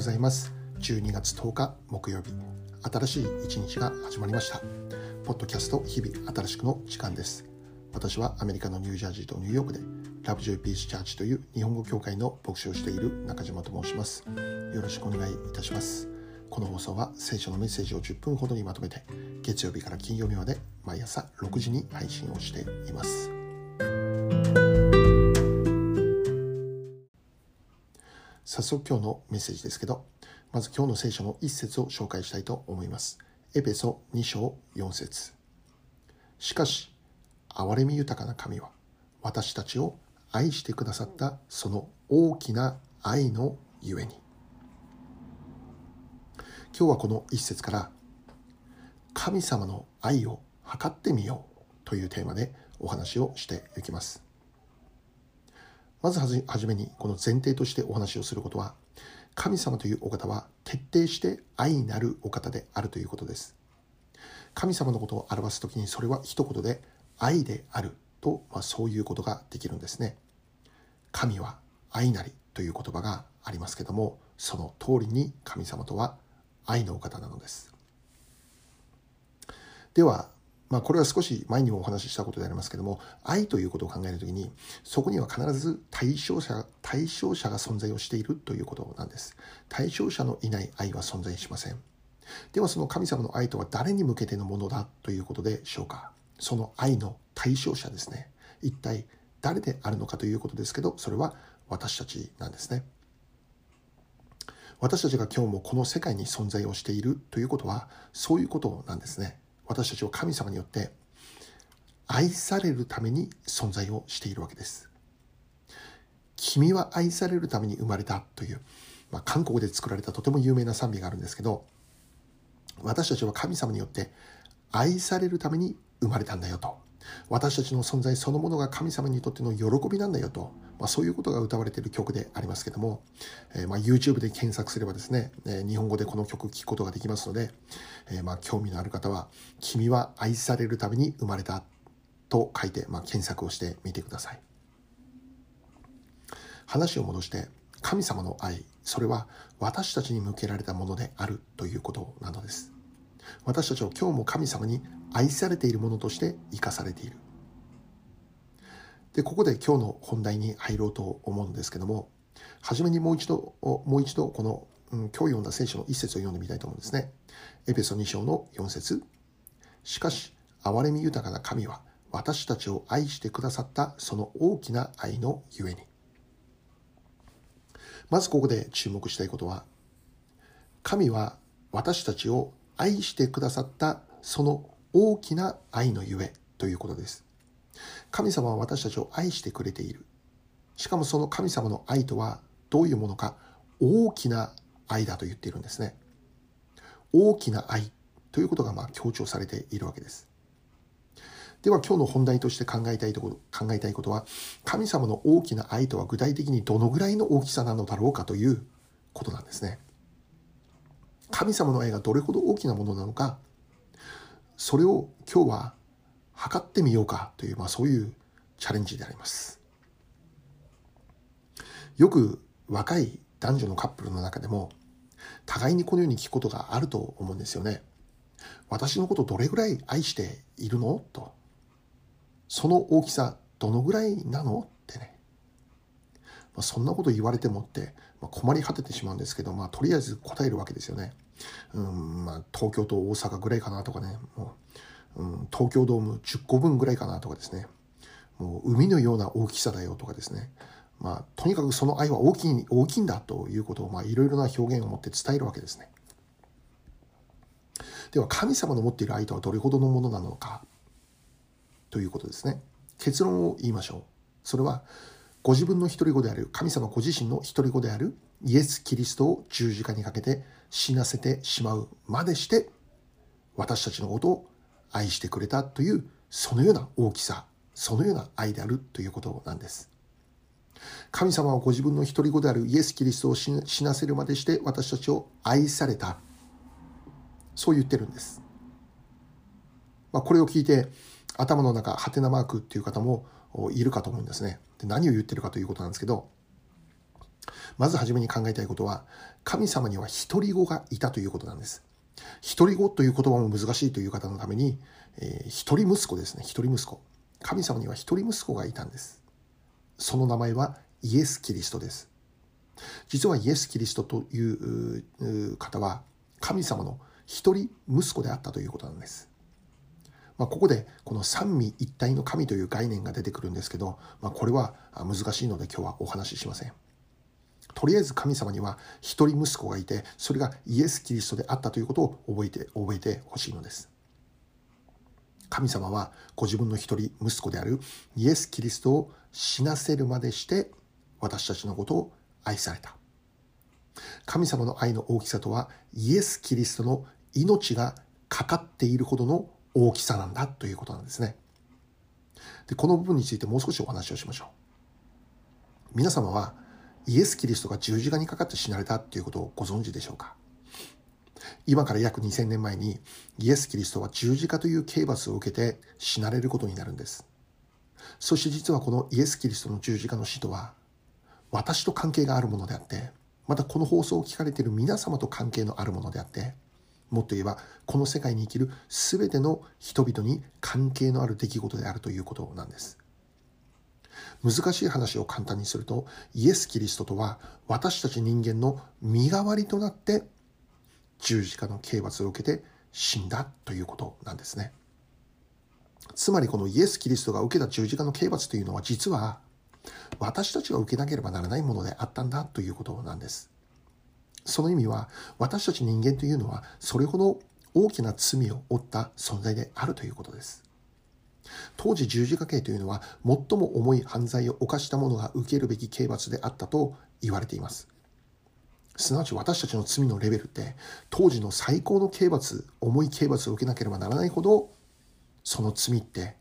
ございます。12月10日木曜日。新しい一日が始まりました。ポッドキャスト日々新しくの時間です。私はアメリカのニュージャージーとニューヨークでラブジョイピースチャーチという日本語協会の牧師をしている中島と申します。よろしくお願いいたします。この放送は聖書のメッセージを10分ほどにまとめて月曜日から金曜日まで毎朝6時に配信をしています。早速今日のメッセージですけど、まず今日の聖書の一節を紹介したいと思います。エペソ2章4節しかし、憐れみ豊かな神は、私たちを愛してくださったその大きな愛のゆえに。今日はこの一節から、神様の愛を測ってみようというテーマでお話をしていきます。まずはじはじめにこの前提としてお話をすることは神様というお方は徹底して愛なるお方であるということです。神様のことを表す時にそれは一言で愛であると、まあ、そういうことができるんですね。神は愛なりという言葉がありますけどもその通りに神様とは愛のお方なのです。ではまあ、これは少し前にもお話ししたことでありますけども愛ということを考えるときにそこには必ず対象者対象者が存在をしているということなんです。対象者のいない愛は存在しません。ではその神様の愛とは誰に向けてのものだということでしょうか。その愛の対象者ですね。一体誰であるのかということですけどそれは私たちなんですね。私たちが今日もこの世界に存在をしているということはそういうことなんですね。私たちは神様によって愛されるために存在をしているわけです。君は愛されるために生まれたという、まあ、韓国で作られたとても有名な賛美があるんですけど私たちは神様によって愛されるために生まれたんだよと私たちの存在そのものが神様にとっての喜びなんだよと、まあ、そういうことが歌われている曲でありますけども、えー、まあ YouTube で検索すればですね、えー、日本語でこの曲聴くことができますので、えー、まあ興味のある方は「君は愛されるために生まれた」と書いて、まあ、検索をしてみてください話を戻して神様の愛それは私たちに向けられたものであるということなのです私たちは今日も神様に愛されているものとして生かされている。で、ここで今日の本題に入ろうと思うんですけども、初めにもう一度、もう一度この、うん、今日読んだ聖書の一節を読んでみたいと思うんですね。エペソ2章の4節しかし、憐れみ豊かな神は、私たちを愛してくださったその大きな愛のゆえに。まずここで注目したいことは、神は私たちを愛してくださったその大きな愛のゆえということです。神様は私たちを愛してくれている。しかもその神様の愛とはどういうものか大きな愛だと言っているんですね。大きな愛ということがまあ強調されているわけです。では今日の本題として考えたいところ、考えたいことは、神様の大きな愛とは具体的にどのぐらいの大きさなのだろうかということなんですね。神様の愛がどれほど大きなものなのか、それを今日は測ってみようかという、まあ、そういうチャレンジであります。よく若い男女のカップルの中でも互いにこのように聞くことがあると思うんですよね。私のことどれぐらい愛しているの？と。その大きさどのぐらいなの？ってね。まあ、そんなこと言われてもって、まあ、困り果ててしまうんですけど、まあ、とりあえず答えるわけですよね。うんまあ、東京と大阪ぐらいかなとかねもう、うん、東京ドーム10個分ぐらいかなとかですねもう海のような大きさだよとかですねまあ、とにかくその愛は大きい大きいんだということを、まあ、いろいろな表現を持って伝えるわけですね。では神様の持っている愛とはどれほどのものなのかということですね。結論を言いましょう。それはご自分の独り子である神様ご自身の独り子であるイエス・キリストを十字架にかけて死なせてしまうまでして私たちのことを愛してくれたというそのような大きさそのような愛であるということなんです。神様はご自分の独り子であるイエス・キリストを死なせるまでして私たちを愛された。そう言ってるんです、まあ、これを聞いて頭の中ハテナマークっていう方もいるかと思うんですね。で何を言ってるかということなんですけどまずはじめに考えたいことは、神様には一人子がいたということなんです。一人子という言葉も難しいという方のために、えー、一人息子ですね。一人息子。神様には一人息子がいたんです。その名前はイエス・キリストです。実はイエス・キリストという方は神様の一人息子であったということなんです。まあ、ここでこの三位一体の神という概念が出てくるんですけど、まあ、これは難しいので今日はお話ししません。とりあえず神様には一人息子がいて、それがイエス・キリストであったということを覚えて、覚えてほしいのです。神様はご自分の一人息子であるイエス・キリストを死なせるまでして私たちのことを愛された。神様の愛の大きさとはイエス・キリストの命がかかっているほどの大きさなんだということなんですね。で、この部分についてもう少しお話をしましょう。皆様はイエス・キリストが十字架にかかって死なれたということをご存知でしょうか？今から約2000年前にイエス・キリストは十字架という刑罰を受けて死なれることになるんです。そして実はこのイエス・キリストの十字架の死とは私と関係があるものであってまたこの放送を聞かれている皆様と関係のあるものであってもっと言えばこの世界に生きる全ての人々に関係のある出来事であるということなんです難しい話を簡単にするとイエス・キリストとは私たち人間の身代わりとなって十字架の刑罰を受けて死んだということなんですねつまりこのイエス・キリストが受けた十字架の刑罰というのは実は私たちが受けなければならないものであったんだということなんですその意味は私たち人間というのはそれほど大きな罪を負った存在であるということです。当時十字架刑というのは最も重い犯罪を犯した者が受けるべき刑罰であったと言われています。すなわち私たちの罪のレベルって当時の最高の刑罰、重い刑罰を受けなければならないほどその罪って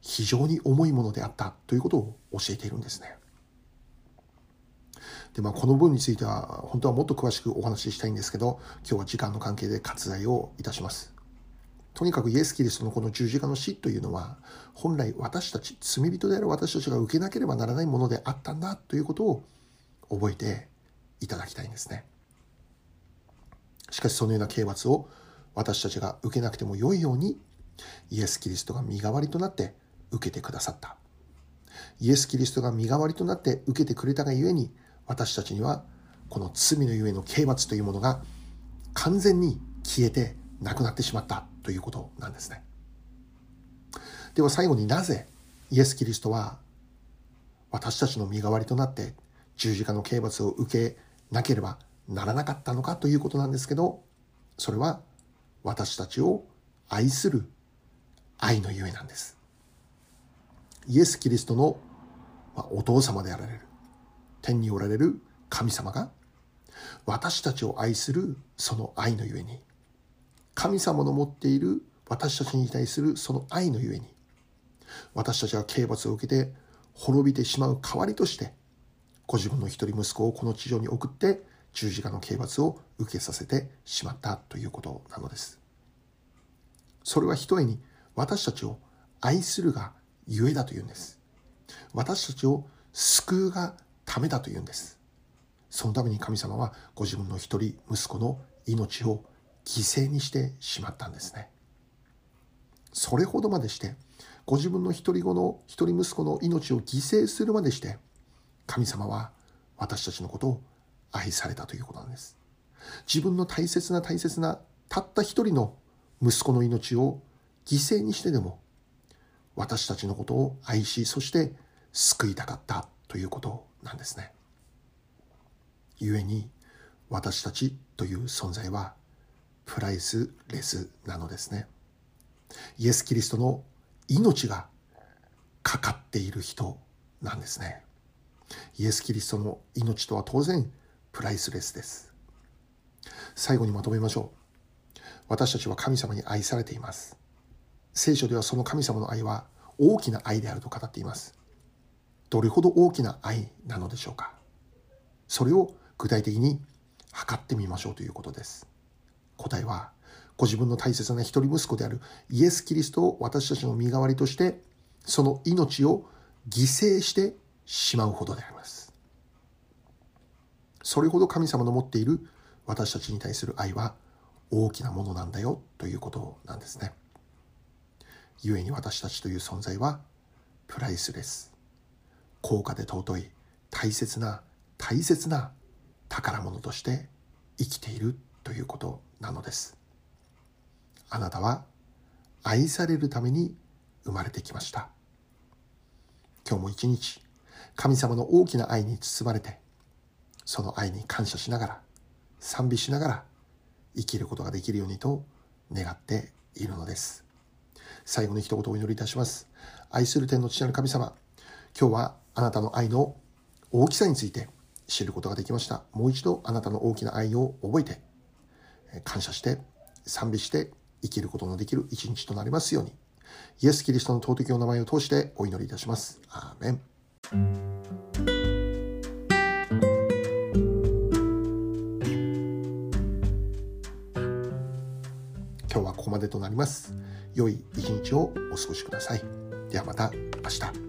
非常に重いものであったということを教えているんですね。で、まあ、この分については、本当はもっと詳しくお話ししたいんですけど、今日は時間の関係で割愛をいたします。とにかくイエス・キリストのこの十字架の死というのは、本来私たち、罪人である私たちが受けなければならないものであったんだということを覚えていただきたいんですね。しかしそのような刑罰を私たちが受けなくても良いように、イエス・キリストが身代わりとなって受けてくださった。イエス・キリストが身代わりとなって受けてくれたがゆえに、私たちにはこの罪のゆえの刑罰というものが完全に消えてなくなってしまったということなんですね。では最後になぜイエス・キリストは私たちの身代わりとなって十字架の刑罰を受けなければならなかったのかということなんですけどそれは私たちを愛する愛のゆえなんです。イエス・キリストのお父様であられる天におられる神様が私たちを愛するその愛のゆえに神様の持っている私たちに対するその愛のゆえに私たちが刑罰を受けて滅びてしまう代わりとしてご自分の一人息子をこの地上に送って十字架の刑罰を受けさせてしまったということなのです。それはひとえに私たちを愛するがゆえだというんです。私たちを救うがためだというんです。そのために神様はご自分の一人息子の命を犠牲にしてしまったんですね。それほどまでしてご自分の一人子の一人息子の命を犠牲するまでして神様は私たちのことを愛されたということなんです。自分の大切な大切なたった一人の息子の命を犠牲にしてでも私たちのことを愛しそして救いたかったということなんですね。故に私たちという存在はプライスレスなのですね。イエス・キリストの命がかかっている人なんですね。イエス・キリストの命とは当然プライスレスです。最後にまとめましょう。私たちは神様に愛されています。聖書ではその神様の愛は大きな愛であると語っています。どれほど大きな愛なのでしょうかそれを具体的に測ってみましょうということです答えはご自分の大切な一人息子であるイエス・キリストを私たちの身代わりとしてその命を犠牲してしまうほどでありますそれほど神様の持っている私たちに対する愛は大きなものなんだよということなんですね。故に私たちという存在はプライスレス高価で尊い大切な大切な宝物として生きているということなのです。あなたは愛されるために生まれてきました。今日も一日神様の大きな愛に包まれてその愛に感謝しながら賛美しながら生きることができるようにと願っているのです。最後に一言お祈りいたします。愛する天の父なる神様今日はあなたの愛の大きさについて知ることができました。もう一度あなたの大きな愛を覚えて感謝して賛美して生きることのできる一日となりますようにイエス・キリストの尊きお名前を通してお祈りいたしますアーメン今日はここまでとなります。良い一日をお過ごしください。ではまた明日。